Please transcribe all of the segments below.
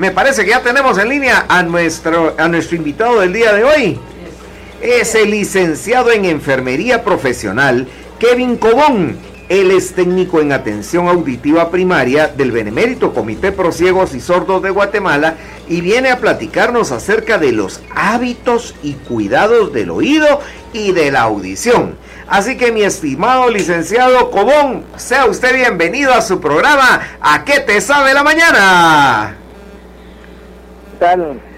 Me parece que ya tenemos en línea a nuestro, invitado del día de hoy. Es el licenciado en enfermería profesional Kevin Cobón. Él es técnico en atención auditiva primaria del Benemérito Comité Pro Ciegos y Sordos de Guatemala y viene a platicarnos acerca de los hábitos y cuidados del oído y de la audición. Así que mi estimado licenciado Cobón, sea usted bienvenido a su programa ¿A qué te sabe la mañana?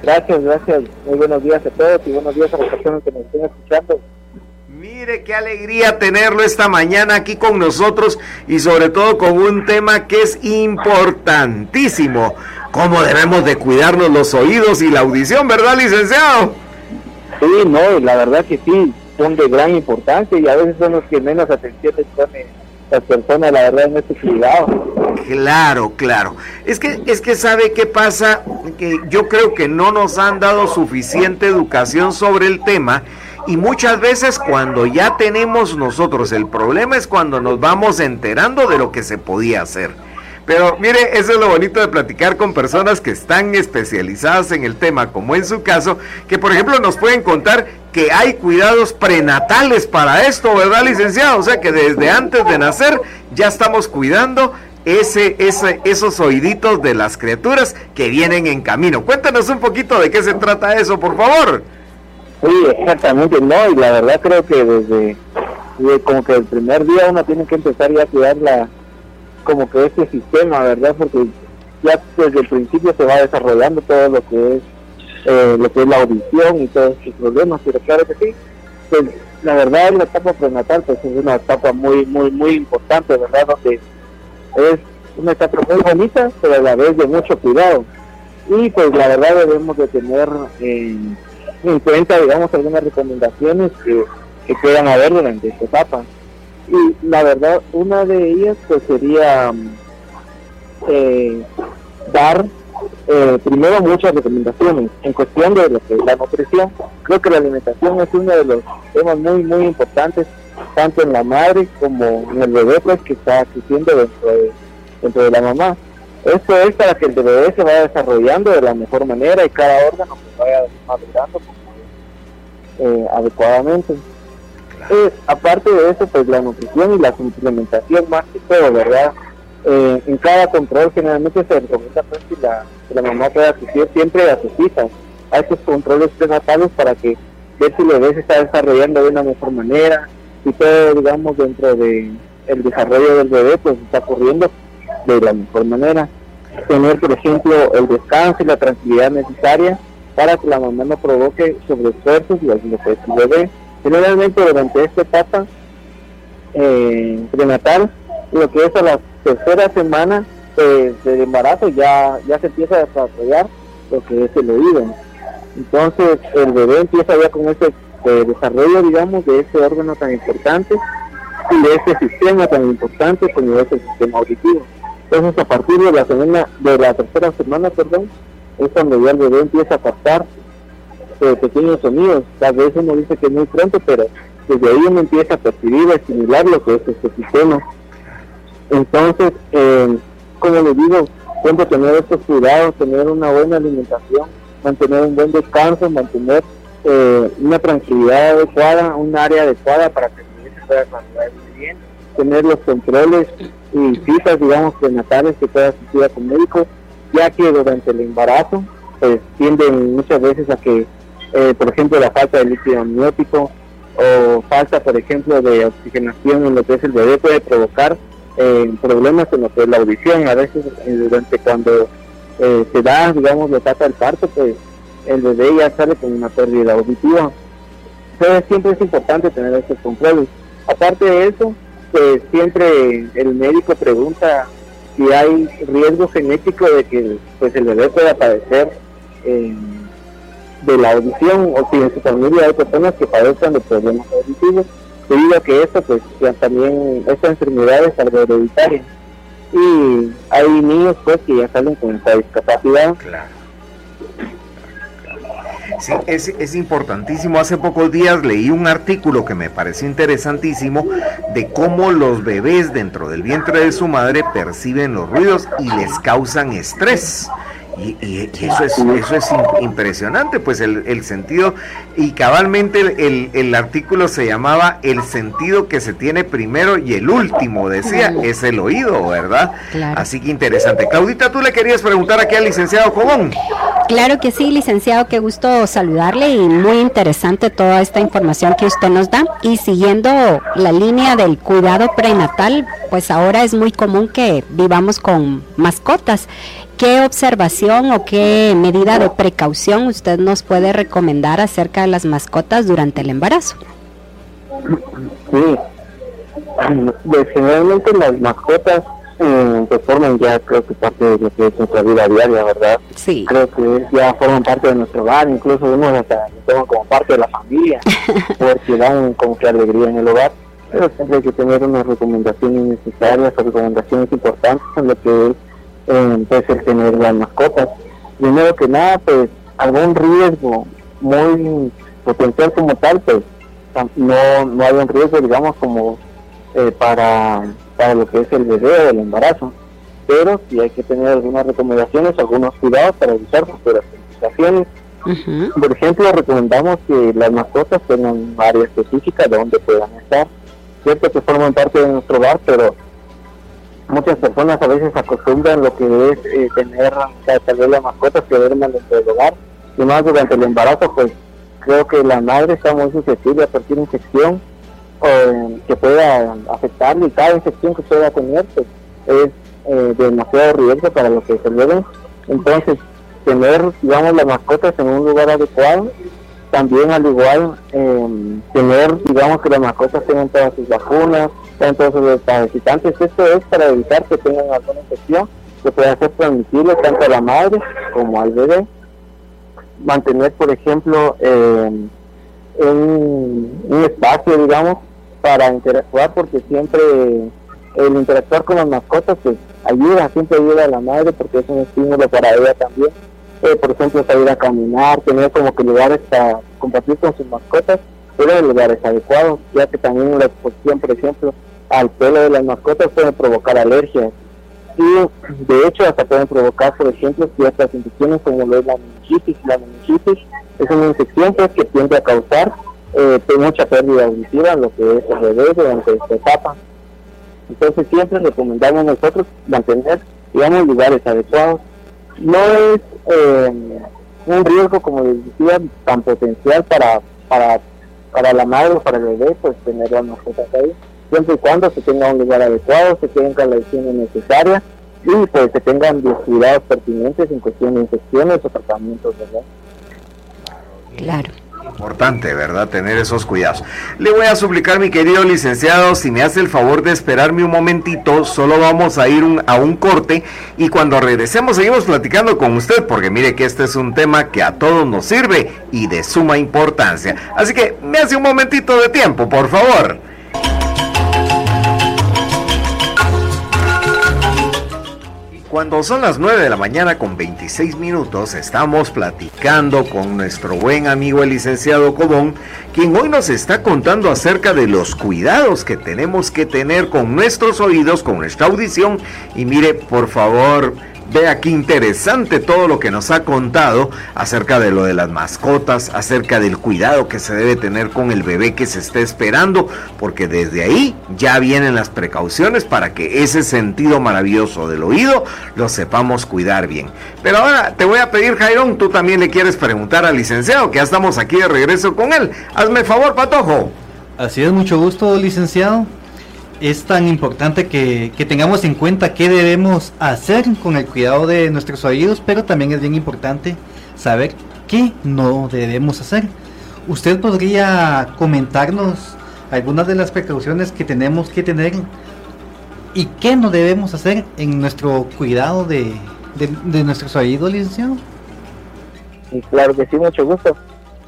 Gracias, gracias. Muy buenos días a todos y buenos días a las personas que nos estén escuchando. Mire qué alegría tenerlo esta mañana aquí con nosotros y sobre todo con un tema que es importantísimo. Cómo debemos de cuidarnos los oídos y la audición, ¿verdad, licenciado? Sí, no, la verdad que sí, son de gran importancia y a veces son los que menos atención les ponen las personas, la verdad, en este cuidado. Claro, claro. Es que, es que sabe qué pasa, que yo creo que no nos han dado suficiente educación sobre el tema y muchas veces cuando ya tenemos nosotros el problema es cuando nos vamos enterando de lo que se podía hacer. Pero mire, eso es lo bonito de platicar con personas que están especializadas en el tema, como en su caso, que por ejemplo nos pueden contar que hay cuidados prenatales para esto, ¿verdad, licenciado? O sea que desde antes de nacer ya estamos cuidando ese, ese, esos oíditos de las criaturas que vienen en camino. Cuéntanos un poquito de qué se trata eso, por favor. Sí, exactamente, no, y la verdad creo que desde, como que el primer día uno tiene que empezar ya a cuidar la, como que este sistema, ¿verdad? Porque ya desde el principio se va desarrollando todo lo que es eh, lo que es la audición y todos estos problemas, pero claro que sí, pues la verdad la etapa prenatal pues es una etapa muy, muy, muy importante, ¿verdad? Donde es una etapa muy bonita, pero a la vez de mucho cuidado. Y pues la verdad debemos de tener en cuenta, digamos, algunas recomendaciones que, que puedan haber durante esta etapa. Y la verdad, una de ellas pues sería eh, dar eh, primero muchas recomendaciones en cuestión de lo que es la nutrición. Creo que la alimentación es uno de los temas muy, muy importantes, tanto en la madre como en el bebé pues, que está creciendo dentro de, dentro de la mamá. Esto es para que el bebé se vaya desarrollando de la mejor manera y cada órgano se vaya madurando eh, adecuadamente. Eh, aparte de eso, pues la nutrición y la suplementación más que todo, ¿verdad? Eh, en cada control generalmente se recomienda pues, que, la, la mamá pueda asistir siempre a sus hijas, a estos controles prenatales para que ver si el bebé se está desarrollando de una mejor manera y todo, digamos, dentro de el desarrollo del bebé, pues está ocurriendo de la mejor manera. Tener, por ejemplo, el descanso y la tranquilidad necesaria para que la mamá no provoque sobreesfuerzos y puede el bebé Generalmente durante esta etapa eh, prenatal, lo que es a la tercera semana de embarazo ya, ya se empieza a desarrollar lo que es el oído. Entonces el bebé empieza ya con ese eh, desarrollo, digamos, de ese órgano tan importante y de ese sistema tan importante como es el sistema auditivo. Entonces a partir de la semana, de la tercera semana, perdón, es cuando ya el bebé empieza a captar de pequeños sonidos. Tal vez uno dice que es muy pronto, pero desde ahí uno empieza a percibir, a asimilar lo que es este sistema. Entonces, eh, como les digo, siempre tener estos cuidados, tener una buena alimentación, mantener un buen descanso, mantener eh, una tranquilidad adecuada, un área adecuada para que el se pueda muy bien, tener los controles y citas, digamos, prenatales que pueda asistir con médicos, ya que durante el embarazo pues tienden muchas veces a que eh, por ejemplo, la falta de líquido amniótico o falta, por ejemplo, de oxigenación en lo que es el bebé puede provocar eh, problemas en lo que es la audición. A veces, eh, durante cuando se da, digamos, la etapa del parto, pues el bebé ya sale con una pérdida auditiva. Entonces, siempre es importante tener estos controles. Aparte de eso, pues siempre el médico pregunta si hay riesgo genético de que pues el bebé pueda padecer de la audición o si en su familia hay personas que padecen de problemas auditivos debido a que esto pues ya también esta enfermedad es algo hereditaria y hay niños pues que ya salen con esta discapacidad. Sí, es, es, importantísimo. Hace pocos días leí un artículo que me pareció interesantísimo de cómo los bebés dentro del vientre de su madre perciben los ruidos y les causan estrés Y, eso es, eso es impresionante, pues el, sentido, y cabalmente el, el, artículo se llamaba El sentido que se tiene primero y el último, decía, es el oído, ¿verdad? Así que interesante. Claudita, tú le querías preguntar aquí al licenciado Cobón. Claro que sí, licenciado, qué gusto saludarle y muy interesante toda esta información que usted nos da. Y siguiendo la línea del cuidado prenatal, pues ahora es muy común que vivamos con mascotas. ¿Qué observación o qué medida de precaución usted nos puede recomendar acerca de las mascotas durante el embarazo? Sí, pues, generalmente las mascotas eh, forman ya creo que parte de lo que es nuestra vida diaria, ¿verdad? Sí. Creo que ya forman parte de nuestro hogar, incluso unos hasta toman como parte de la familia, porque dan como que alegría en el hogar. Pero siempre hay que tener unas recomendaciones necesarias recomendaciones importantes en lo que es eh, pues el tener las mascotas. Primero que nada, pues algún riesgo muy potencial como tal, pues no, no hay un riesgo, digamos, como eh, para, para lo que es el bebé o el embarazo. Pero sí hay que tener algunas recomendaciones, algunos cuidados para evitar futuras complicaciones. Por ejemplo, recomendamos que las mascotas tengan un área específica donde puedan estar. Cierto que forman parte de nuestro hogar, pero muchas personas a veces acostumbran lo que es eh, tener tal vez las mascotas que duerman dentro del hogar. Y más durante el embarazo pues creo que la madre está muy susceptible a cualquier infección que pueda afectarle y cada infección que pueda tener pues, es eh, demasiado riesgo para lo que se bebé entonces tener digamos las mascotas en un lugar adecuado también al igual tener digamos que las mascotas tengan todas sus vacunas entonces los parasitantes. Esto es para evitar que tengan alguna infección que pueda ser transmisible tanto a la madre como al bebé. Mantener, por ejemplo, un, espacio, digamos, para interactuar, porque siempre el interactuar con las mascotas pues ayuda, siempre ayuda a la madre porque es un estímulo para ella también. Por ejemplo, salir a caminar, tener como que lugares para compartir con sus mascotas, pero en lugares adecuados, ya que también la exposición, por ejemplo, al pelo de las mascotas pueden provocar alergias. Y de hecho hasta pueden provocar, por ejemplo, ciertas infecciones como lo es la meningitis. La meningitis es una infección pues, que tiende a causar eh, pues, mucha pérdida auditiva, lo que es el bebé durante esta etapa. Entonces siempre recomendamos nosotros mantener, digamos, lugares adecuados. No es eh, un riesgo, como les decía, tan potencial para, para, para la madre o para el bebé, pues tener las mascotas ahí siempre y cuando se tenga un lugar adecuado, se tenga la higiene necesaria y pues se tengan los cuidados pertinentes en cuestión de infecciones o tratamientos, ¿verdad? Claro. Importante, ¿verdad? Tener esos cuidados. Le voy a suplicar, mi querido licenciado, si me hace el favor de esperarme un momentito, solo vamos a ir a un corte y cuando regresemos seguimos platicando con usted, porque mire que este es un tema que a todos nos sirve y de suma importancia. Así que me hace un momentito de tiempo, por favor. Cuando son las 9 de la mañana con 26 minutos, estamos platicando con nuestro buen amigo el licenciado Cobón, quien hoy nos está contando acerca de los cuidados que tenemos que tener con nuestros oídos, con nuestra audición. Y mire, por favor, Vea qué interesante todo lo que nos ha contado acerca de lo de las mascotas, acerca del cuidado que se debe tener con el bebé que se está esperando, porque desde ahí ya vienen las precauciones para que ese sentido maravilloso del oído lo sepamos cuidar bien. Pero ahora te voy a pedir, Jairón, tú también le quieres preguntar al licenciado, que ya estamos aquí de regreso con él. Hazme favor, Patojo. Así es, mucho gusto, licenciado es tan importante que, tengamos en cuenta qué debemos hacer con el cuidado de nuestros oídos, pero también es bien importante saber qué no debemos hacer. ¿Usted podría comentarnos algunas de las precauciones que tenemos que tener y qué no debemos hacer en nuestro cuidado de, de nuestros oídos, licenciado? Claro que sí, mucho gusto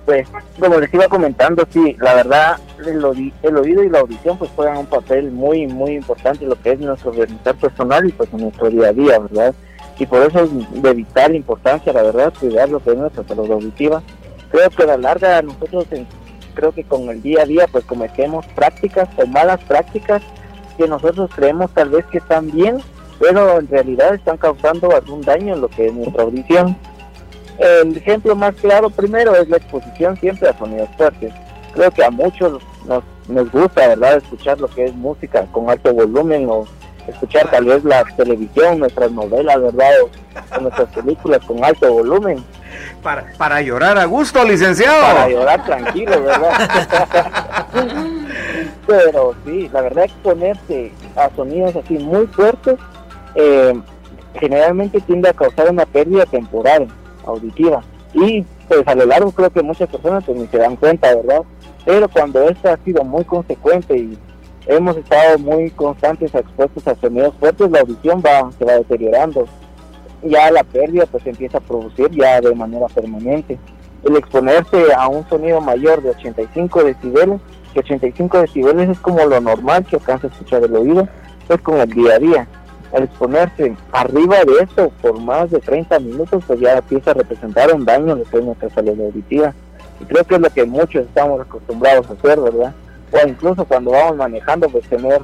pues como les iba comentando, sí, la verdad el, el, oído y la audición pues juegan un papel muy, muy importante en lo que es nuestro bienestar personal y pues en nuestro día a día, ¿verdad? Y por eso es de vital importancia, la verdad, cuidar lo que es nuestra salud auditiva. Creo que a la larga nosotros, creo que con el día a día pues cometemos prácticas o malas prácticas que nosotros creemos tal vez que están bien, pero en realidad están causando algún daño en lo que es nuestra audición. El ejemplo más claro primero es la exposición siempre a sonidos fuertes. Creo que a muchos nos, nos gusta, ¿verdad?, escuchar lo que es música con alto volumen o escuchar tal vez la televisión, nuestras novelas, ¿verdad?, o, nuestras películas con alto volumen. Para, para llorar a gusto, licenciado. Para llorar tranquilo, ¿verdad? Pero sí, la verdad exponerse a sonidos así muy fuertes eh, generalmente tiende a causar una pérdida temporal auditiva y pues a lo largo creo que muchas personas pues ni se dan cuenta, ¿verdad? Pero cuando esto ha sido muy consecuente y hemos estado muy constantes expuestos a sonidos fuertes, la audición va se va deteriorando. Ya la pérdida pues empieza a producir ya de manera permanente. El exponerse a un sonido mayor de 85 decibeles, que 85 decibeles es como lo normal que alcanza a escuchar el oído, pues con el día a día al exponerse arriba de esto por más de 30 minutos, pues ya empieza a representar un daño en lo nuestra salud auditiva. Y creo que es lo que muchos estamos acostumbrados a hacer, ¿verdad? O incluso cuando vamos manejando, pues tener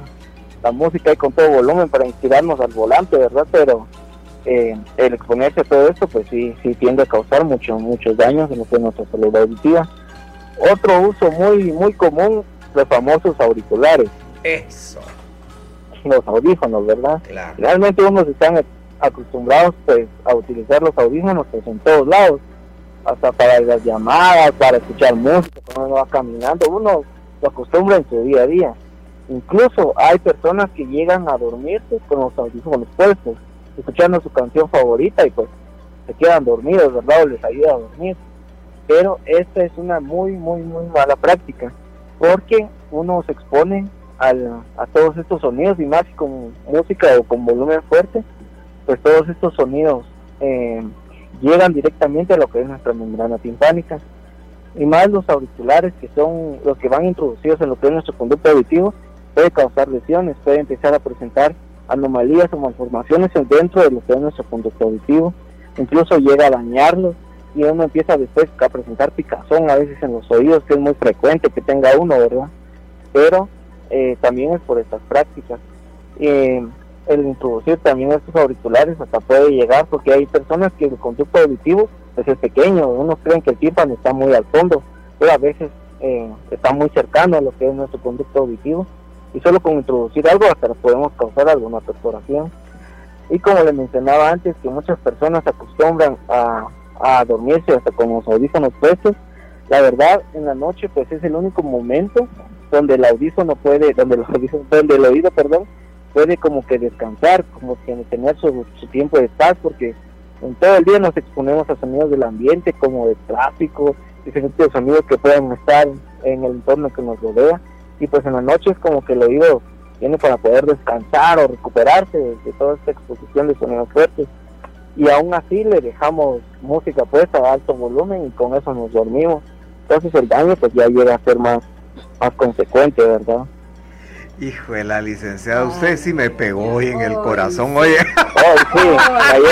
la música ahí con todo volumen para inspirarnos al volante, ¿verdad? Pero eh, el exponerse a todo esto, pues sí, sí tiende a causar muchos muchos daños en lo que es nuestra salud auditiva. Otro uso muy, muy común, los famosos auriculares. Eso los audífonos, ¿verdad? Realmente unos están acostumbrados pues a utilizar los audífonos pues en todos lados, hasta para las llamadas, para escuchar música, cuando uno va caminando, uno lo acostumbra en su día a día. Incluso hay personas que llegan a dormirse con los audífonos puestos, escuchando su canción favorita y pues se quedan dormidos, ¿verdad? O les ayuda a dormir. Pero esta es una muy, muy, muy mala práctica, porque uno se expone a todos estos sonidos y más con música o con volumen fuerte, pues todos estos sonidos eh, llegan directamente a lo que es nuestra membrana timpánica. Y más los auriculares, que son los que van introducidos en lo que es nuestro conducto auditivo, puede causar lesiones, puede empezar a presentar anomalías o malformaciones dentro de lo que es nuestro conducto auditivo, incluso llega a dañarlos y uno empieza después a presentar picazón a veces en los oídos, que es muy frecuente que tenga uno, ¿verdad? Pero eh, también es por estas prácticas. Eh, el introducir también estos auriculares hasta puede llegar porque hay personas que el conducto auditivo pues, es pequeño, unos creen que el tímpano está muy al fondo, pero a veces eh, está muy cercano a lo que es nuestro conducto auditivo y solo con introducir algo hasta podemos causar alguna perforación. Y como le mencionaba antes, que muchas personas acostumbran a, a dormirse hasta con los audífonos puestos, la verdad en la noche pues es el único momento donde el audífono puede, donde el audífono, donde el oído, perdón, puede como que descansar, como que tener su, tiempo de paz, porque en todo el día nos exponemos a sonidos del ambiente, como de tráfico, diferentes sonidos que pueden estar en el entorno que nos rodea, y pues en la noche es como que el oído tiene para poder descansar o recuperarse de, toda esta exposición de sonidos fuertes, y aún así le dejamos música puesta a alto volumen y con eso nos dormimos, entonces el daño pues ya llega a ser más más consecuente, ¿verdad? Hijo de la licenciada, usted sí me pegó hoy en el corazón, oye. sí,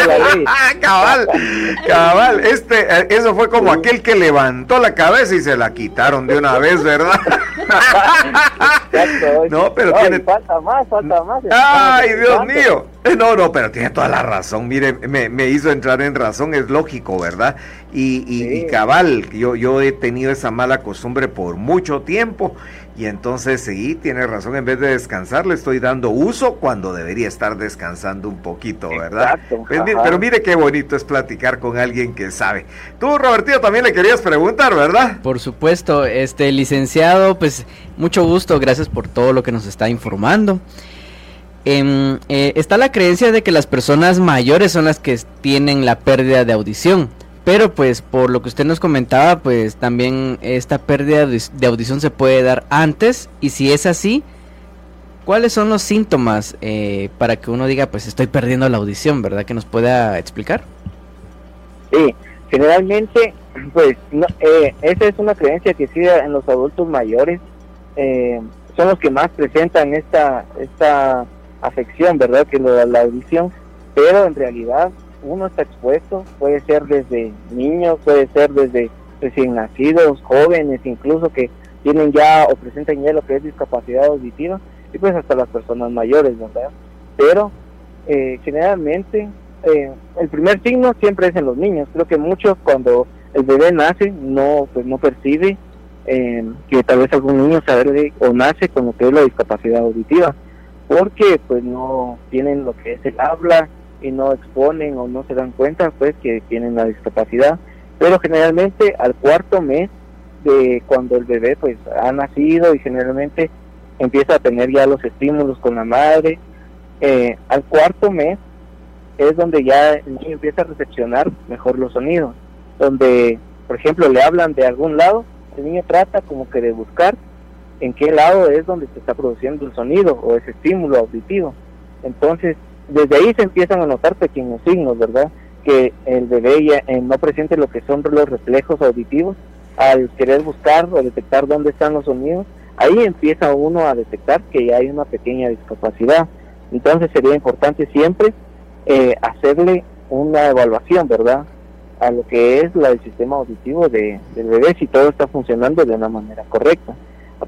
la ley. cabal, cabal, este, eh, eso fue como aquel que levantó la cabeza y se la quitaron de una vez, ¿verdad? no, pero tiene... Falta más, falta más. Ay, Dios mío. No, no, pero tiene toda la razón. Mire, me, me hizo entrar en razón, es lógico, ¿verdad? Y, y, cabal, yo, yo he tenido esa mala costumbre por mucho tiempo y entonces sí, tiene razón, en vez de descansar le estoy dando uso cuando debería estar descansando un poquito, ¿verdad? Pues pero mire qué bonito es platicar con alguien que sabe. Tú, Robertito, también le querías preguntar, ¿verdad? Por supuesto, este licenciado, pues mucho gusto, gracias por todo lo que nos está informando. Em, eh, está la creencia de que las personas mayores son las que tienen la pérdida de audición. Pero pues por lo que usted nos comentaba, pues también esta pérdida de audición se puede dar antes y si es así, ¿cuáles son los síntomas eh, para que uno diga pues estoy perdiendo la audición, verdad? Que nos pueda explicar. Sí, generalmente pues eh, esa es una creencia que sí en los adultos mayores eh, son los que más presentan esta esta afección, ¿verdad? Que lo, la audición, pero en realidad uno está expuesto, puede ser desde niños, puede ser desde recién nacidos, jóvenes, incluso que tienen ya o presentan ya lo que es discapacidad auditiva, y pues hasta las personas mayores, ¿verdad? Pero eh, generalmente eh, el primer signo siempre es en los niños. Creo que muchos cuando el bebé nace no pues no percibe eh, que tal vez algún niño sabe o nace con lo que es la discapacidad auditiva, porque pues no tienen lo que es el habla y no exponen o no se dan cuenta pues que tienen la discapacidad, pero generalmente al cuarto mes de cuando el bebé pues ha nacido y generalmente empieza a tener ya los estímulos con la madre, eh, al cuarto mes es donde ya el niño empieza a recepcionar mejor los sonidos, donde por ejemplo le hablan de algún lado el niño trata como que de buscar en qué lado es donde se está produciendo el sonido o ese estímulo auditivo. Entonces, desde ahí se empiezan a notar pequeños signos, ¿verdad? Que el bebé ya eh, no presente lo que son los reflejos auditivos, al querer buscar o detectar dónde están los sonidos, ahí empieza uno a detectar que ya hay una pequeña discapacidad. Entonces sería importante siempre eh, hacerle una evaluación, ¿verdad? a lo que es la, el sistema auditivo de, del bebé si todo está funcionando de una manera correcta.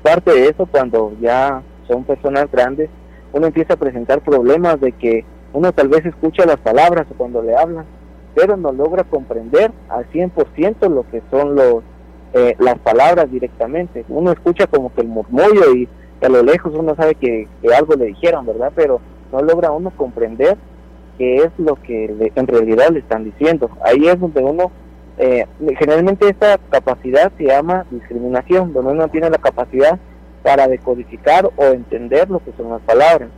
Aparte de eso, cuando ya son personas grandes, uno empieza a presentar problemas de que uno tal vez escucha las palabras cuando le hablan, pero no logra comprender al 100% lo que son los eh, las palabras directamente. Uno escucha como que el murmullo y a lo lejos uno sabe que, que algo le dijeron, ¿verdad? Pero no logra uno comprender qué es lo que en realidad le están diciendo. Ahí es donde uno, eh, generalmente esta capacidad se llama discriminación, donde uno tiene la capacidad para decodificar o entender lo que son las palabras.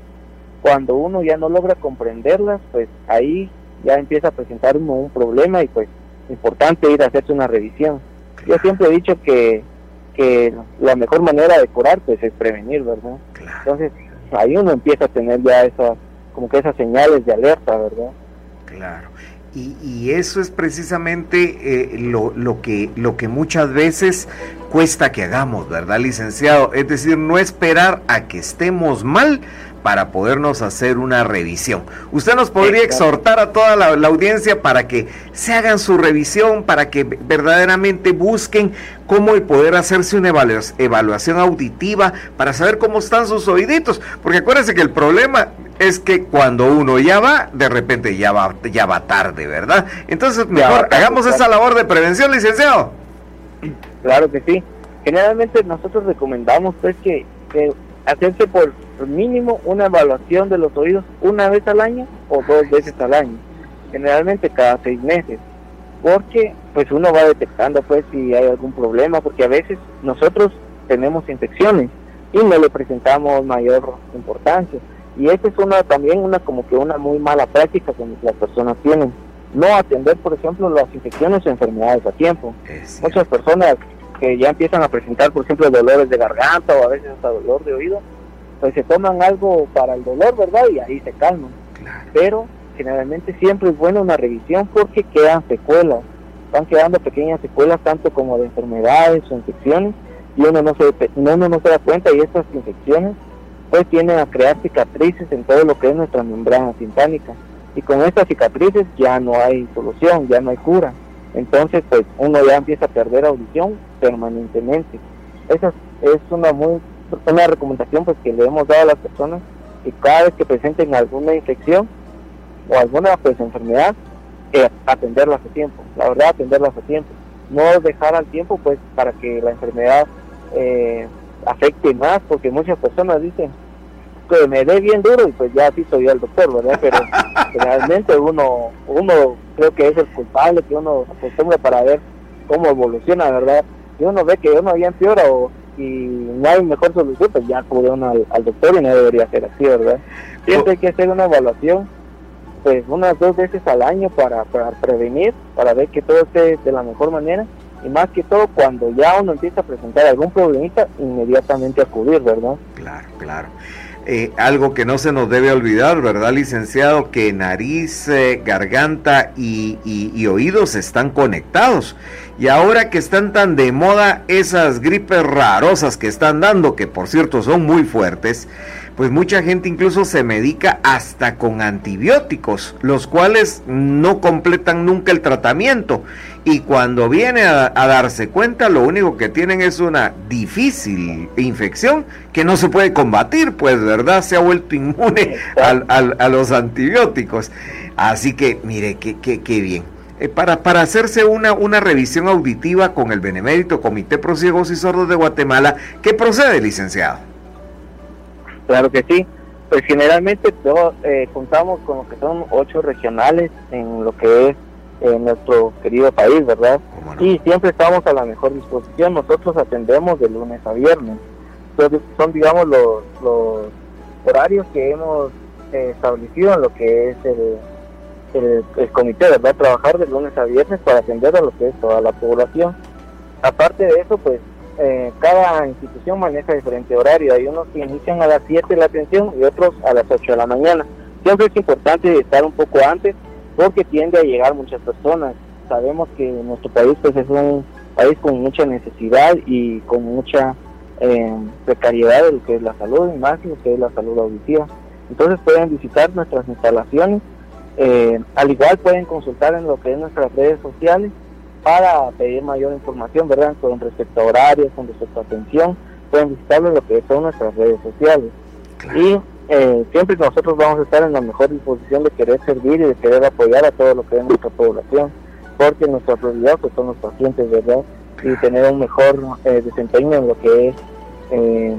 Cuando uno ya no logra comprenderlas, pues ahí ya empieza a presentar uno un problema y pues importante ir a hacerse una revisión. Yo siempre he dicho que, que la mejor manera de curar pues es prevenir, ¿verdad? Entonces ahí uno empieza a tener ya esas como que esas señales de alerta, ¿verdad? Claro. Y, y eso es precisamente eh, lo, lo, que, lo que muchas veces cuesta que hagamos, ¿verdad, licenciado? Es decir, no esperar a que estemos mal para podernos hacer una revisión. Usted nos podría exhortar a toda la, la, audiencia para que se hagan su revisión, para que verdaderamente busquen cómo poder hacerse una evaluación auditiva para saber cómo están sus oíditos. Porque acuérdense que el problema es que cuando uno ya va, de repente ya va, ya va tarde, ¿verdad? Entonces, mejor hagamos esa labor de prevención, licenciado. Claro que sí. Generalmente nosotros recomendamos pues que, que hacerse por mínimo una evaluación de los oídos una vez al año o dos veces al año, generalmente cada seis meses, porque pues uno va detectando pues si hay algún problema, porque a veces nosotros tenemos infecciones y no le presentamos mayor importancia y esa es una también una como que una muy mala práctica que las personas tienen, no atender por ejemplo las infecciones o enfermedades a tiempo. Muchas personas que ya empiezan a presentar por ejemplo dolores de garganta o a veces hasta dolor de oído, pues se toman algo para el dolor, ¿verdad? Y ahí se calman. Pero generalmente siempre es buena una revisión porque quedan secuelas, van quedando pequeñas secuelas tanto como de enfermedades o infecciones y uno no se, uno no se da cuenta y estas infecciones pues tienen a crear cicatrices en todo lo que es nuestra membrana timpánica y con estas cicatrices ya no hay solución, ya no hay cura. Entonces pues uno ya empieza a perder audición permanentemente. Esa es una muy una recomendación pues que le hemos dado a las personas que cada vez que presenten alguna infección o alguna pues enfermedad eh, atenderlas a tiempo la verdad atenderlas a tiempo no dejar al tiempo pues para que la enfermedad eh, afecte más porque muchas personas dicen que me dé bien duro y pues ya así soy el doctor verdad pero realmente uno uno creo que es el culpable que uno acostumbra para ver cómo evoluciona verdad y uno ve que uno ya empeora o y no hay mejor solución, pues ya acude uno al, doctor y no debería ser así, ¿verdad? Siempre hay que hacer una evaluación, pues unas dos veces al año para, para prevenir, para ver que todo esté de la mejor manera y más que todo cuando ya uno empieza a presentar algún problemita, inmediatamente acudir, ¿verdad? Claro, claro. Eh, algo que no se nos debe olvidar, ¿verdad, licenciado? Que nariz, eh, garganta y, y, y, oídos están conectados. Y ahora que están tan de moda esas gripes rarosas que están dando, que por cierto son muy fuertes, pues mucha gente incluso se medica hasta con antibióticos, los cuales no completan nunca el tratamiento. Y cuando viene a, darse cuenta, lo único que tienen es una difícil infección que no se puede combatir, pues, ¿verdad? Se ha vuelto inmune a los antibióticos. Así que, mire, qué, qué, bien. Eh, para, para hacerse una, una revisión auditiva con el Benemérito Comité Pro Ciegos y Sordos de Guatemala, ¿qué procede, licenciado? Claro que sí. Pues generalmente todos, eh, contamos con lo que son ocho regionales en lo que es en nuestro querido país, ¿verdad? Y siempre estamos a la mejor disposición. Nosotros atendemos de lunes a viernes. Entonces, son, digamos, los, los horarios que hemos eh, establecido en lo que es el, el, comité, ¿verdad? Trabajar de lunes a viernes para atender a lo que es toda la población. Aparte de eso, pues eh, cada institución maneja diferente horario. Hay unos que inician a las 7 la atención y otros a las 8 de la mañana. Siempre es importante estar un poco antes porque tiende a llegar muchas personas. Sabemos que nuestro país pues es un país con mucha necesidad y con mucha eh, precariedad de lo que es la salud y más lo que es la salud auditiva. Entonces pueden visitar nuestras instalaciones, eh, al igual pueden consultar en lo que es nuestras redes sociales para pedir mayor información, ¿verdad? Con respecto a horarios, con respecto a atención, pueden visitarlo en lo que son nuestras redes sociales. Y eh, siempre nosotros vamos a estar en la mejor disposición de querer servir y de querer apoyar a todo lo que es nuestra población, porque nuestra prioridad pues, son los pacientes, ¿verdad? Y tener un mejor eh, desempeño en lo que es eh,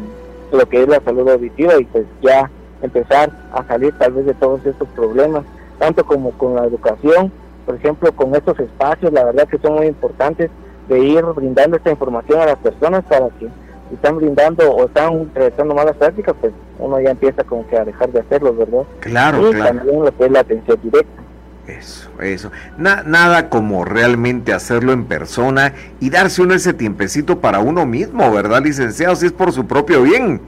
lo que es la salud auditiva y pues ya empezar a salir tal vez de todos estos problemas, tanto como con la educación, por ejemplo, con estos espacios, la verdad que son muy importantes de ir brindando esta información a las personas para que están brindando o están realizando malas prácticas, pues uno ya empieza como que a dejar de hacerlo, ¿verdad? Claro, y también lo que es la atención directa. Eso, eso. nada como realmente hacerlo en persona y darse uno ese tiempecito para uno mismo, ¿verdad, licenciado? Si es por su propio bien.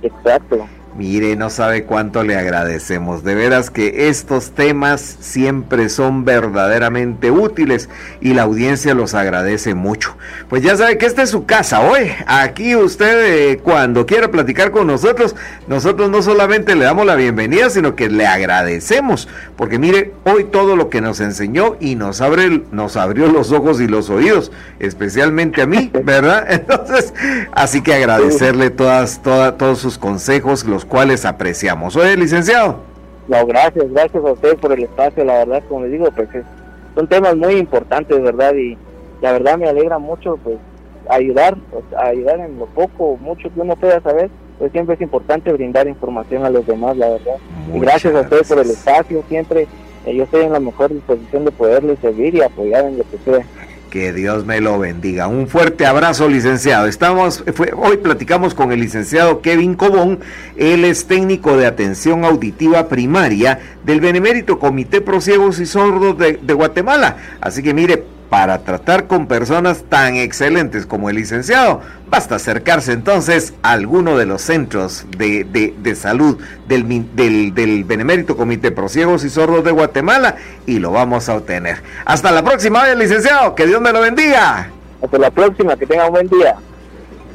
Exacto. Mire, no sabe cuánto le agradecemos. De veras que estos temas siempre son verdaderamente útiles y la audiencia los agradece mucho. Pues ya sabe que esta es su casa hoy. Aquí usted eh, cuando quiera platicar con nosotros, nosotros no solamente le damos la bienvenida, sino que le agradecemos. Porque mire, hoy todo lo que nos enseñó y nos, abre, nos abrió los ojos y los oídos, especialmente a mí, ¿verdad? Entonces, así que agradecerle todas, todas, todos sus consejos, los cuales apreciamos. Oye, licenciado. No, gracias, gracias a usted por el espacio, la verdad, como le digo, pues son temas muy importantes, ¿verdad? Y la verdad me alegra mucho, pues, ayudar, pues, ayudar en lo poco, mucho que uno pueda saber, pues siempre es importante brindar información a los demás, la verdad. y gracias, a usted por el espacio, siempre eh, yo estoy en la mejor disposición de poderle servir y apoyar en lo que sea. Que Dios me lo bendiga. Un fuerte abrazo, licenciado. Estamos, hoy platicamos con el licenciado Kevin Cobón. Él es técnico de atención auditiva primaria del Benemérito Comité Pro Ciegos y Sordos de Guatemala. Así que mire, para tratar con personas tan excelentes como el licenciado, basta acercarse entonces a alguno de los centros de, de, salud del, del, del, Benemérito Comité Prosiegos y Sordos de Guatemala y lo vamos a obtener. Hasta la próxima, licenciado, que Dios me lo bendiga. Hasta la próxima, que tenga un buen día.